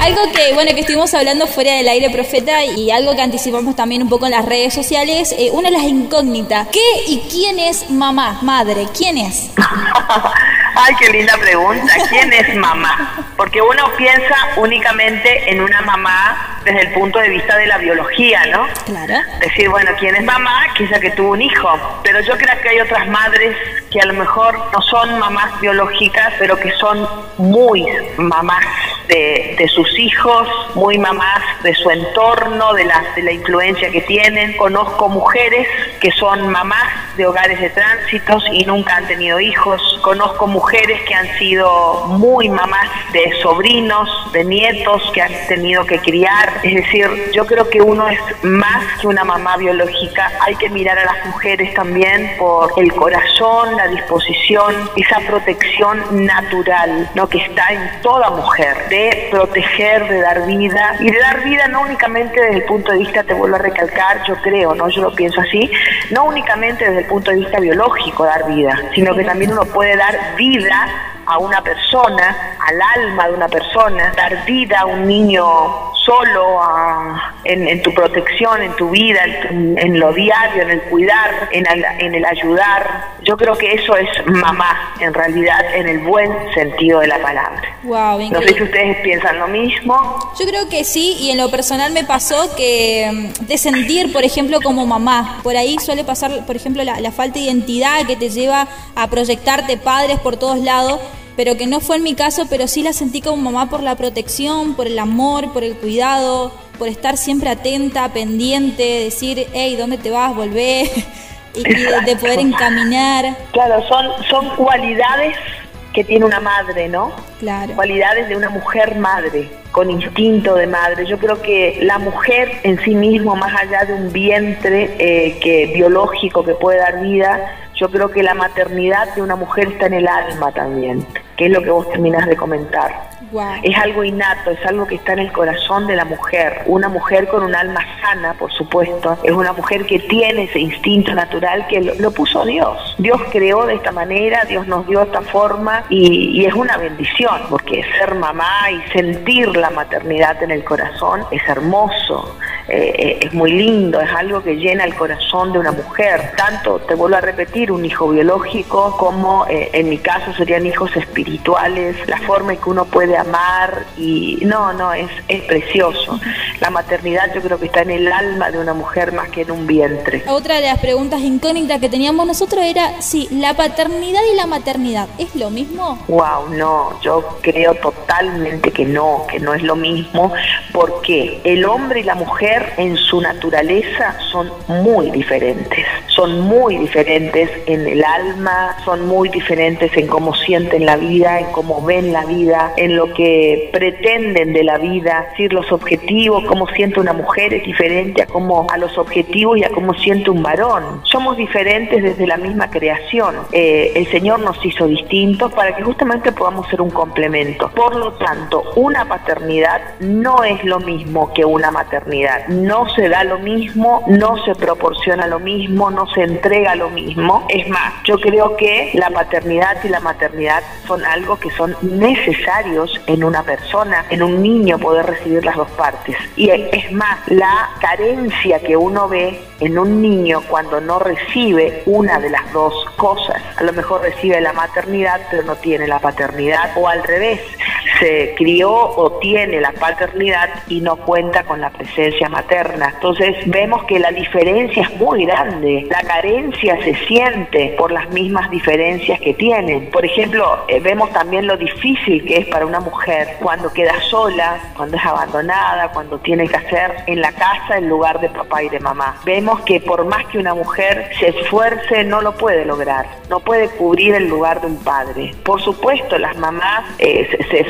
Algo que, bueno, que estuvimos hablando fuera del aire, profeta, y algo que anticipamos también un poco en las redes sociales, eh, una de las incógnitas. ¿Qué y quién es mamá, madre? ¿Quién es? Ay, qué linda pregunta. ¿Quién es mamá? Porque uno piensa únicamente en una mamá desde el punto de vista de la biología, ¿no? Claro. Decir, bueno, ¿quién es mamá? Quizá que tuvo un hijo. Pero yo creo que hay otras madres que a lo mejor no son mamás biológicas, pero que son muy mamás de, sus hijos, muy mamás de su entorno, de la, de la influencia que tienen. Conozco mujeres que son mamás de hogares de tránsitos y nunca han tenido hijos. Conozco mujeres que han sido muy mamás de sobrinos, de nietos que han tenido que criar. Es decir, yo creo que uno es más que una mamá biológica. Hay que mirar a las mujeres también por el corazón, la disposición, esa protección natural, ¿no? que está en toda mujer, proteger, de dar vida y de dar vida no únicamente desde el punto de vista, te vuelvo a recalcar, yo creo, no, yo lo pienso así, no únicamente desde el punto de vista biológico dar vida, sino que también uno puede dar vida a una persona, al alma de una persona, dar vida a un niño solo, a, en, en, tu protección, en tu vida, en, en, lo diario, en el cuidar, en el, en el ayudar. Yo creo que eso es mamá, en realidad, en el buen sentido de la palabra. Wow, no sé si ustedes piensan lo mismo. Yo creo que sí, y en lo personal me pasó que mm, de sentir, por ejemplo, como mamá, por ahí suele pasar, por ejemplo, la, la falta de identidad que te lleva a proyectarte padres por todos lados pero que no fue en mi caso, pero sí la sentí como mamá por la protección, por el amor, por el cuidado, por estar siempre atenta, pendiente, decir, hey, ¿dónde te vas? Volvé, y, y de, de, poder encaminar. Claro, son, son cualidades que tiene una madre, ¿no? Claro. Cualidades de una mujer madre, con instinto de madre. Yo creo que la mujer en sí mismo, más allá de un vientre eh, que biológico que puede dar vida, yo creo que la maternidad de una mujer está en el alma también, que es lo que vos terminás de comentar. Wow. Es algo innato, es algo que está en el corazón de la mujer. Una mujer con un alma sana, por supuesto, es una mujer que tiene ese instinto natural que lo, lo puso Dios. Dios creó de esta manera, Dios nos dio esta forma y, y, es una bendición, porque ser mamá y sentir la maternidad en el corazón es hermoso. Eh, es muy lindo, es algo que llena el corazón de una mujer. Tanto, te vuelvo a repetir, un hijo biológico como eh, en mi caso serían hijos espirituales, la forma en que uno puede amar y no, no, es, es precioso. La maternidad yo creo que está en el alma de una mujer más que en un vientre. Otra de las preguntas incógnitas que teníamos nosotros era si la paternidad y la maternidad es lo mismo. Wow, no, yo creo totalmente que no, que no es lo mismo, porque el hombre y la mujer en su naturaleza son muy diferentes, son muy diferentes en el alma, son muy diferentes en cómo sienten la vida, en cómo ven la vida, en lo que pretenden de la vida, es decir, los objetivos, cómo siente una mujer es diferente a cómo a los objetivos y a cómo siente un varón. Somos diferentes desde la misma creación. Eh, el Señor nos hizo distintos para que justamente podamos ser un complemento. Por lo tanto, una paternidad no es lo mismo que una maternidad no se da lo mismo, no se proporciona lo mismo, no se entrega lo mismo. Es más, yo creo que la paternidad y la maternidad son algo que son necesarios en una persona, en un niño poder recibir las dos partes. Y es más, la carencia que uno ve en un niño cuando no recibe una de las dos cosas, a lo mejor recibe la maternidad pero no tiene la paternidad, o al revés, se crió o tiene la paternidad y no cuenta con la presencia materna. Entonces vemos que la diferencia es muy grande, la carencia se siente por las mismas diferencias que tienen. Por ejemplo, eh, vemos también lo difícil que es para una mujer cuando queda sola, cuando es abandonada, cuando tiene que hacer en la casa el lugar de papá y de mamá. Vemos que por más que una mujer se esfuerce, no lo puede lograr, no puede cubrir el lugar de un padre. Por supuesto, las mamás eh, se, se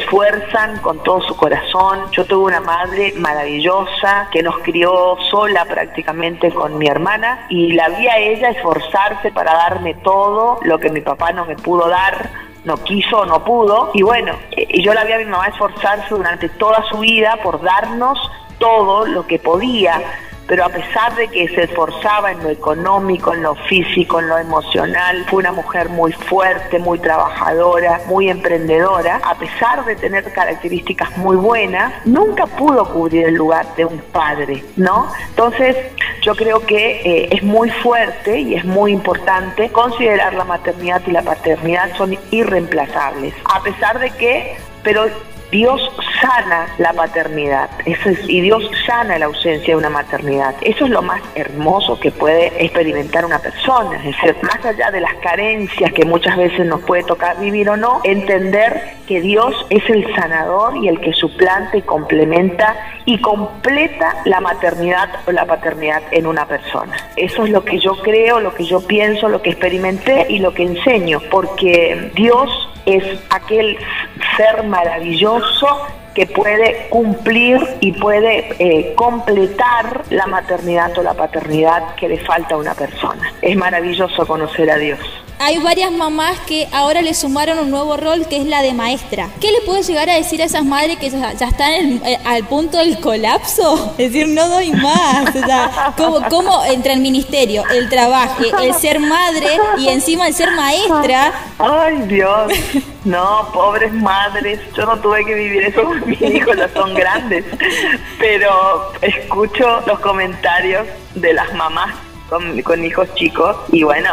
con todo su corazón. Yo tuve una madre maravillosa que nos crió sola prácticamente con mi hermana y la vi a ella esforzarse para darme todo lo que mi papá no me pudo dar no quiso, no pudo, y bueno, y yo la vi a mi mamá esforzarse durante toda su vida por darnos todo lo que podía pero a pesar de que se esforzaba en lo económico, en lo físico, en lo emocional, fue una mujer muy fuerte, muy trabajadora, muy emprendedora, a pesar de tener características muy buenas, nunca pudo cubrir el lugar de un padre, ¿no? Entonces, yo creo que eh, es muy fuerte y es muy importante considerar la maternidad y la paternidad son irreemplazables, a pesar de que, pero Dios sana la paternidad y Dios sana la ausencia de una maternidad. Eso es lo más hermoso que puede experimentar una persona. Es decir, más allá de las carencias que muchas veces nos puede tocar vivir o no, entender que Dios es el sanador y el que suplanta y complementa y completa la maternidad o la paternidad en una persona. Eso es lo que yo creo, lo que yo pienso, lo que experimenté y lo que enseño, porque Dios es aquel ser maravilloso que puede cumplir y puede eh, completar la maternidad o la paternidad que le falta a una persona. Es maravilloso conocer a Dios hay varias mamás que ahora le sumaron un nuevo rol que es la de maestra. ¿Qué le puedo llegar a decir a esas madres que ya, están eh, al punto del colapso? Es decir, no doy más. O sea, ¿cómo, entre el ministerio, el trabajo, el ser madre y encima el ser maestra? Ay, Dios. No, pobres madres. Yo no tuve que vivir eso con mis hijos, ya son grandes. Pero escucho los comentarios de las mamás con hijos chicos y bueno,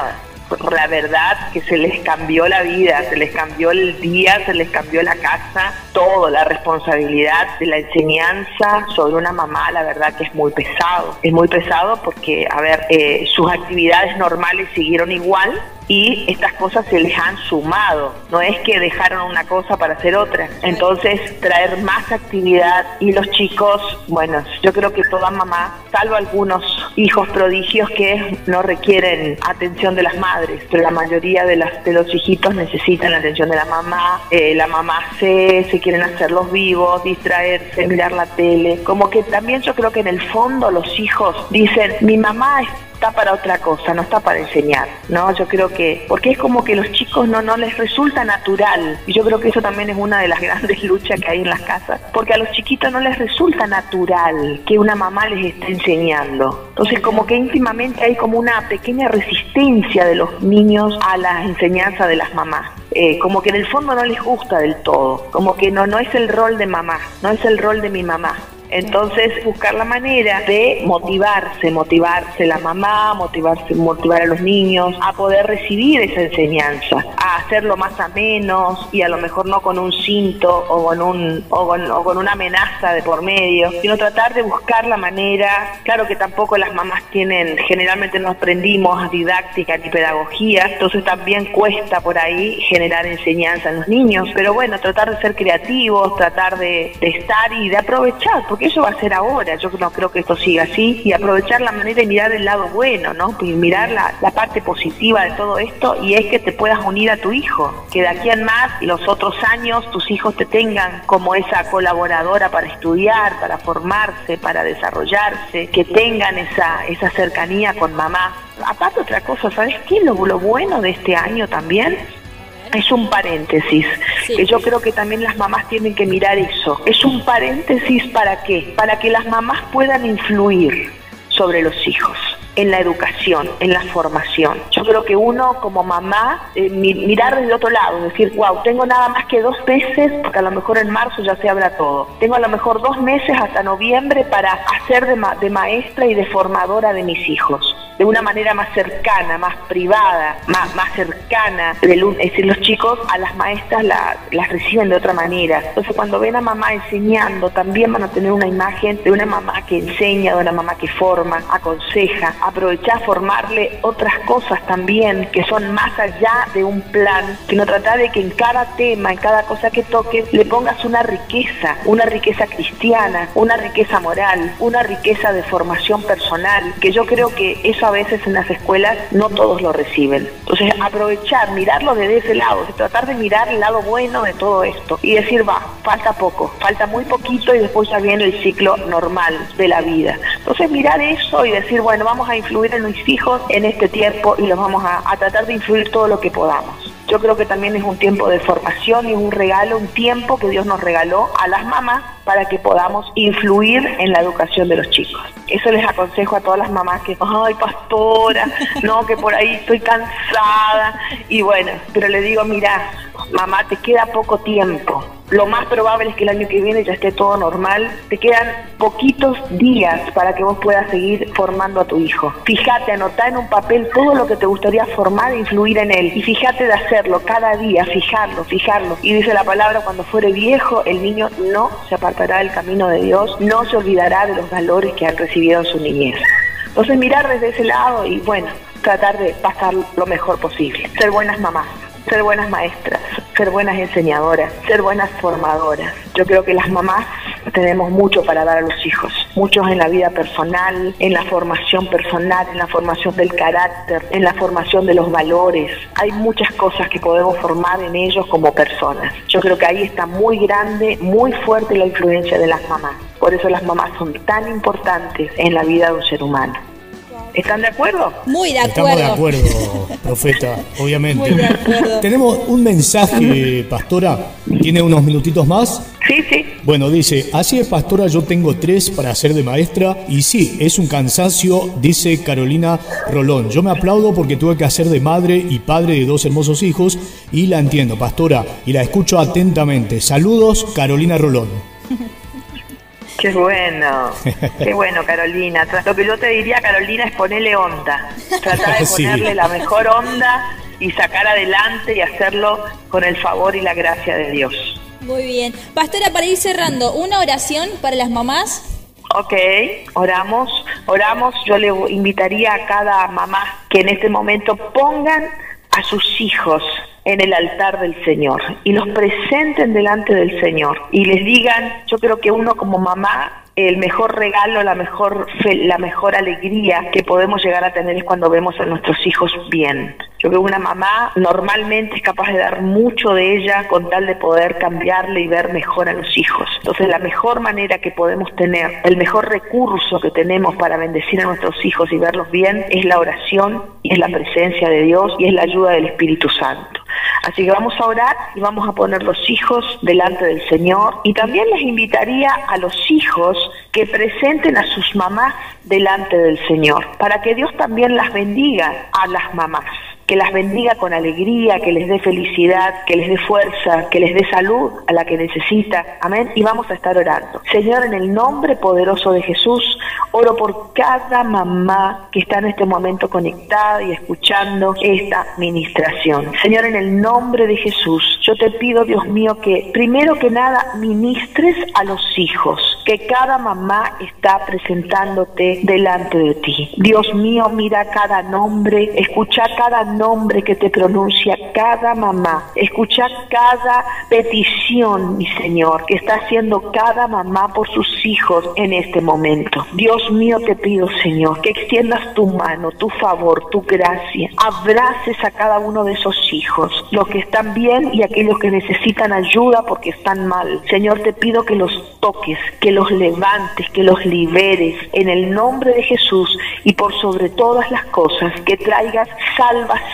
la verdad que se les cambió la vida, se les cambió el día, se les cambió la casa, todo, la responsabilidad de la enseñanza sobre una mamá, la verdad que es muy pesado. Es muy pesado porque, a ver, eh, sus actividades normales siguieron igual, y estas cosas se les han sumado, no es que dejaron una cosa para hacer otra. Entonces, traer más actividad y los chicos, bueno, yo creo que toda mamá, salvo algunos hijos prodigios que no requieren atención de las madres, pero la mayoría de, las, de los hijitos necesitan la atención de la mamá, eh, la mamá se, se quieren hacer los vivos, distraerse, mirar la tele, como que también yo creo que en el fondo los hijos dicen, mi mamá está para otra cosa, no está para enseñar, ¿no? Yo creo que, porque es como que los chicos no, no les resulta natural, y yo creo que eso también es una de las grandes luchas que hay en las casas, porque a los chiquitos no les resulta natural que una mamá les esté enseñando. Entonces como que íntimamente hay como una pequeña resistencia de los niños a la enseñanza de las mamás. Eh, como que en el fondo no les gusta del todo, como que no, no es el rol de mamá, no es el rol de mi mamá. Entonces, buscar la manera de motivarse, motivarse la mamá, motivarse, motivar a los niños a poder recibir esa enseñanza, a hacerlo más a menos y a lo mejor no con un cinto o con un o con, una amenaza de por medio, sino tratar de buscar la manera. Claro que tampoco las mamás tienen, generalmente no aprendimos didáctica ni pedagogía, entonces también cuesta por ahí generar enseñanza en los niños, pero bueno, tratar de ser creativos, tratar de, de estar y de aprovechar porque eso va a ser ahora, yo no creo que esto siga así, y aprovechar la manera de mirar el lado bueno, ¿no? Y mirar la, parte positiva de todo esto, y es que te puedas unir a tu hijo, que de aquí en más los otros años tus hijos te tengan como esa colaboradora para estudiar, para formarse, para desarrollarse, que tengan esa, esa cercanía con mamá. Aparte otra cosa, ¿sabes qué? Lo, lo bueno de este año también es un paréntesis, que yo creo que también las mamás tienen que mirar eso. Es un paréntesis para qué? Para que las mamás puedan influir sobre los hijos en la educación, en la formación. Yo creo que uno como mamá, eh, mirar desde otro lado, decir, wow, tengo nada más que dos meses, porque a lo mejor en marzo ya se habla todo. Tengo a lo mejor dos meses hasta noviembre para hacer de, de maestra y de formadora de mis hijos de una manera más cercana, más privada, más, más cercana. es decir, los chicos a las maestras las reciben de otra manera. Entonces, cuando ven a mamá enseñando, también van a tener una imagen de una mamá que enseña, de una mamá que forma, aconseja. Aprovechar formarle otras cosas también que son más allá de un plan, sino tratar de que en cada tema, en cada cosa que toques, le pongas una riqueza, una riqueza cristiana, una riqueza moral, una riqueza de formación personal, que yo creo que eso a veces en las escuelas no todos lo reciben. Entonces, aprovechar, mirarlo desde ese lado, tratar de mirar el lado bueno de todo esto y decir, va, falta poco, falta muy poquito y después ya viene el ciclo normal de la vida. Entonces, mirar eso y decir, bueno, vamos a influir en mis hijos en este tiempo y los vamos a, a tratar de influir todo lo que podamos. Yo creo que también es un tiempo de formación y un regalo, un tiempo que Dios nos regaló a las mamás para que podamos influir en la educación de los chicos. Eso les aconsejo a todas las mamás que, ay, pastora, no, que por ahí estoy cansada. Y bueno, pero le digo, mira, mamá, te queda poco tiempo. Lo más probable es que el año que viene ya esté todo normal. Te quedan poquitos días para que vos puedas seguir formando a tu hijo. Fíjate, anotá en un papel todo lo que te gustaría formar e influir en él. Y fíjate de hacerlo cada día, fijarlo, fijarlo. Y dice la palabra, cuando fuere viejo, el niño no se apartará del camino de Dios, no se olvidará de los valores que han recibido en su niñez. Entonces mirar desde ese lado y bueno, tratar de pasar lo mejor posible. Ser buenas mamás ser buenas maestras, ser buenas enseñadoras, ser buenas formadoras. Yo creo que las mamás tenemos mucho para dar a los hijos, muchos en la vida personal, en la formación personal, en la formación del carácter, en la formación de los valores. Hay muchas cosas que podemos formar en ellos como personas. Yo creo que ahí está muy grande, muy fuerte la influencia de las mamás. Por eso las mamás son tan importantes en la vida de un ser humano. ¿Están de acuerdo? Muy de acuerdo. Estamos de acuerdo, profeta, obviamente. Tenemos un mensaje, pastora. ¿Tiene unos minutitos más? Sí, sí. Bueno, dice, así es, pastora, yo tengo tres para hacer de maestra y sí, es un cansancio, dice Carolina Rolón. Yo me aplaudo porque tuve que hacer de madre y padre de dos hermosos hijos y la entiendo, pastora, y la escucho atentamente. Saludos, Carolina Rolón. Qué bueno, qué bueno, Carolina. Lo que yo te diría, Carolina, es ponerle onda. Tratar de ponerle la mejor onda y sacar adelante y hacerlo con el favor y la gracia de Dios. Muy bien. Pastora, para ir cerrando, ¿una oración para las mamás? Ok, oramos, oramos. Yo le invitaría a cada mamá que en este momento pongan a sus hijos en el altar del Señor y los presenten delante del Señor y les digan, yo creo que uno como mamá el mejor regalo, la mejor la mejor alegría que podemos llegar a tener es cuando vemos a nuestros hijos bien. Yo creo que una mamá normalmente es capaz de dar mucho de ella con tal de poder cambiarle y ver mejor a los hijos. Entonces la mejor manera que podemos tener, el mejor recurso que tenemos para bendecir a nuestros hijos y verlos bien es la oración y es la presencia de Dios y es la ayuda del Espíritu Santo. Así que vamos a orar y vamos a poner los hijos delante del Señor. Y también les invitaría a los hijos que presenten a sus mamás delante del Señor, para que Dios también las bendiga a las mamás que las bendiga con alegría, que les dé felicidad, que les dé fuerza, que les dé salud a la que necesita. Amén. Y vamos a estar orando. Señor, en el nombre poderoso de Jesús, oro por cada mamá que está en este momento conectada y escuchando esta ministración. Señor, en el nombre de Jesús, yo te pido, Dios mío, que primero que nada ministres a los hijos que cada mamá está presentándote delante de ti. Dios mío, mira cada nombre, escucha cada nombre que te pronuncia cada mamá. Escucha cada petición, mi Señor, que está haciendo cada mamá por sus hijos en este momento. Dios mío, te pido, Señor, que extiendas tu mano, tu favor, tu gracia. Abraces a cada uno de esos hijos, los que están bien y aquellos que necesitan ayuda porque están mal. Señor, te pido que los toques, que los levantes, que los liberes en el nombre de Jesús y por sobre todas las cosas, que traigas salvación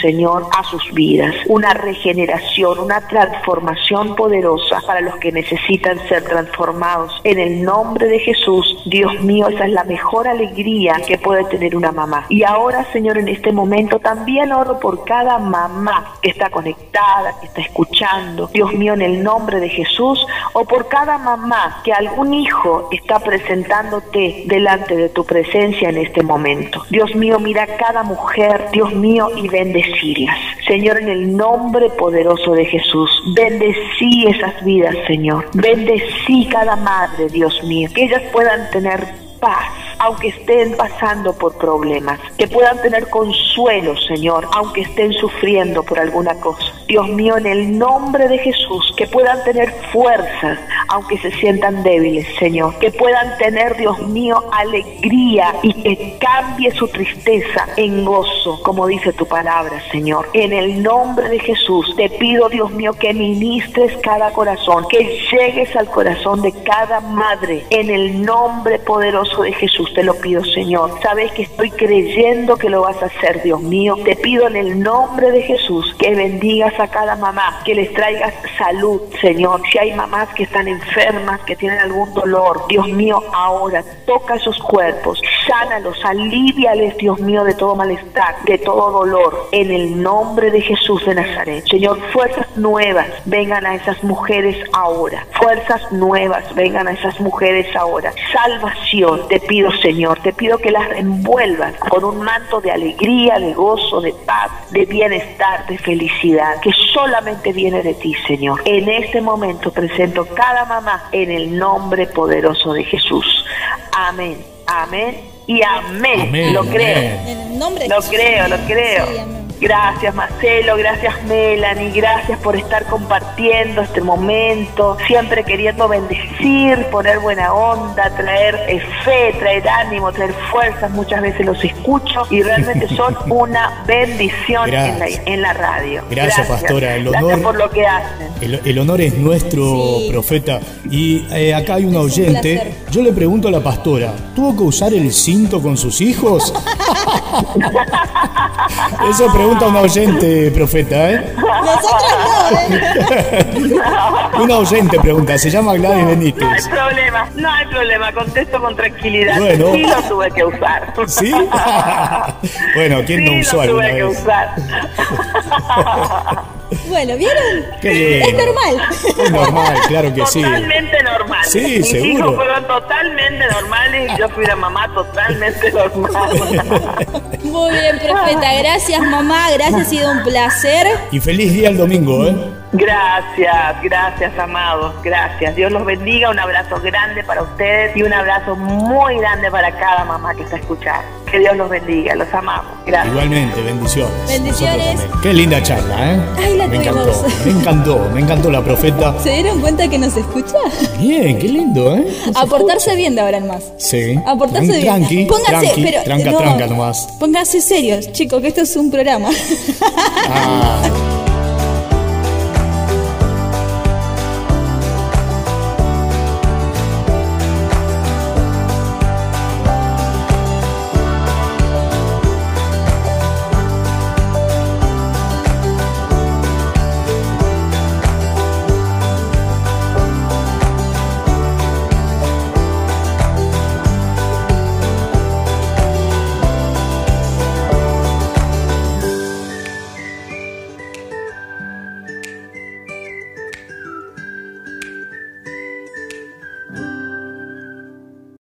Señor, a sus vidas. Una regeneración, una transformación poderosa para los que necesitan ser transformados. En el nombre de Jesús, Dios mío, esa es la mejor alegría que puede tener una mamá. Y ahora, Señor, en este momento también oro por cada mamá que está conectada, que está escuchando. Dios mío, en el nombre de Jesús, o por cada mamá que algún hijo está presentándote delante de tu presencia en este momento. Dios mío, mira cada mujer, Dios mío, y bendecirlas. Señor, en el nombre poderoso de Jesús, bendecí esas vidas, Señor. Bendecí cada madre, Dios mío, que ellas puedan tener paz aunque estén pasando por problemas, que puedan tener consuelo, Señor, aunque estén sufriendo por alguna cosa. Dios mío, en el nombre de Jesús, que puedan tener fuerzas, aunque se sientan débiles, Señor, que puedan tener, Dios mío, alegría y que cambie su tristeza en gozo, como dice tu palabra, Señor. En el nombre de Jesús, te pido, Dios mío, que ministres cada corazón, que llegues al corazón de cada madre, en el nombre poderoso de Jesús te lo pido, Señor. Sabes que estoy creyendo que lo vas a hacer, Dios mío. Te pido en el nombre de Jesús que bendigas a cada mamá, que les traigas salud, Señor. Si hay mamás que están enfermas, que tienen algún dolor, Dios mío, ahora toca esos cuerpos, sánalos, aliviales, Dios mío, de todo malestar, de todo dolor, en el nombre de Jesús de Nazaret. Señor, fuerzas nuevas vengan a esas mujeres ahora. Fuerzas nuevas vengan a esas mujeres ahora. Salvación, te pido, Señor, te pido que las envuelvas con un manto de alegría, de gozo, de paz, de bienestar, de felicidad, que solamente viene de ti, Señor. En este momento presento cada mamá en el nombre poderoso de Jesús. Amén, amén y amén. lo creo. En el nombre de Lo Jesús. creo, lo creo. Sí, amén. Gracias Marcelo, gracias Melanie, gracias por estar compartiendo este momento, siempre queriendo bendecir, poner buena onda, traer eh, fe, traer ánimo, traer fuerzas. Muchas veces los escucho y realmente son una bendición en la, Gracias. en la radio. Gracias, pastora. El Gracias honor- por lo que hacen. El, el honor es nuestro, Sí. profeta. Y eh, acá hay un oyente. Yo le pregunto a la pastora, ¿tuvo que usar el cinto con sus hijos? Eso pregunta un oyente, profeta, ¿eh? Nosotros no, ¿eh? Un oyente pregunta, se llama Gladys No hay Benítez. problema, no hay problema, contesto con tranquilidad. Bueno. Sí lo tuve que usar. ¿Sí? bueno, ¿quién sí no usó lo alguna tuve que vez? usar. Bueno, ¿vieron? Qué lindo. Es normal. Es normal, claro que sí. Totalmente normal. Sí, Mis seguro. hijos fueron totalmente normales y yo fui una mamá totalmente normal. Muy bien, profeta. Gracias, mamá. Gracias, ha sido un placer. Y feliz día el domingo, ¿eh? Gracias, gracias, amados. Gracias. Dios los bendiga. Un abrazo grande para ustedes y un abrazo muy grande para cada mamá que está escuchando. Que Dios los bendiga. Los amamos. Gracias. Igualmente, bendiciones. Bendiciones. Qué linda charla, ¿eh? Ay, la me tuvimos. encantó, me encantó, me encantó la profeta. ¿Se dieron cuenta que nos escucha? Bien, qué lindo, ¿eh? A portarse bien de ahora en más. Sí. A portarse Tran- bien. Tranqui, Pónganse, tranqui, pero, tranca, no, tranca nomás. Pónganse serios, chicos, que esto es un programa. Ah,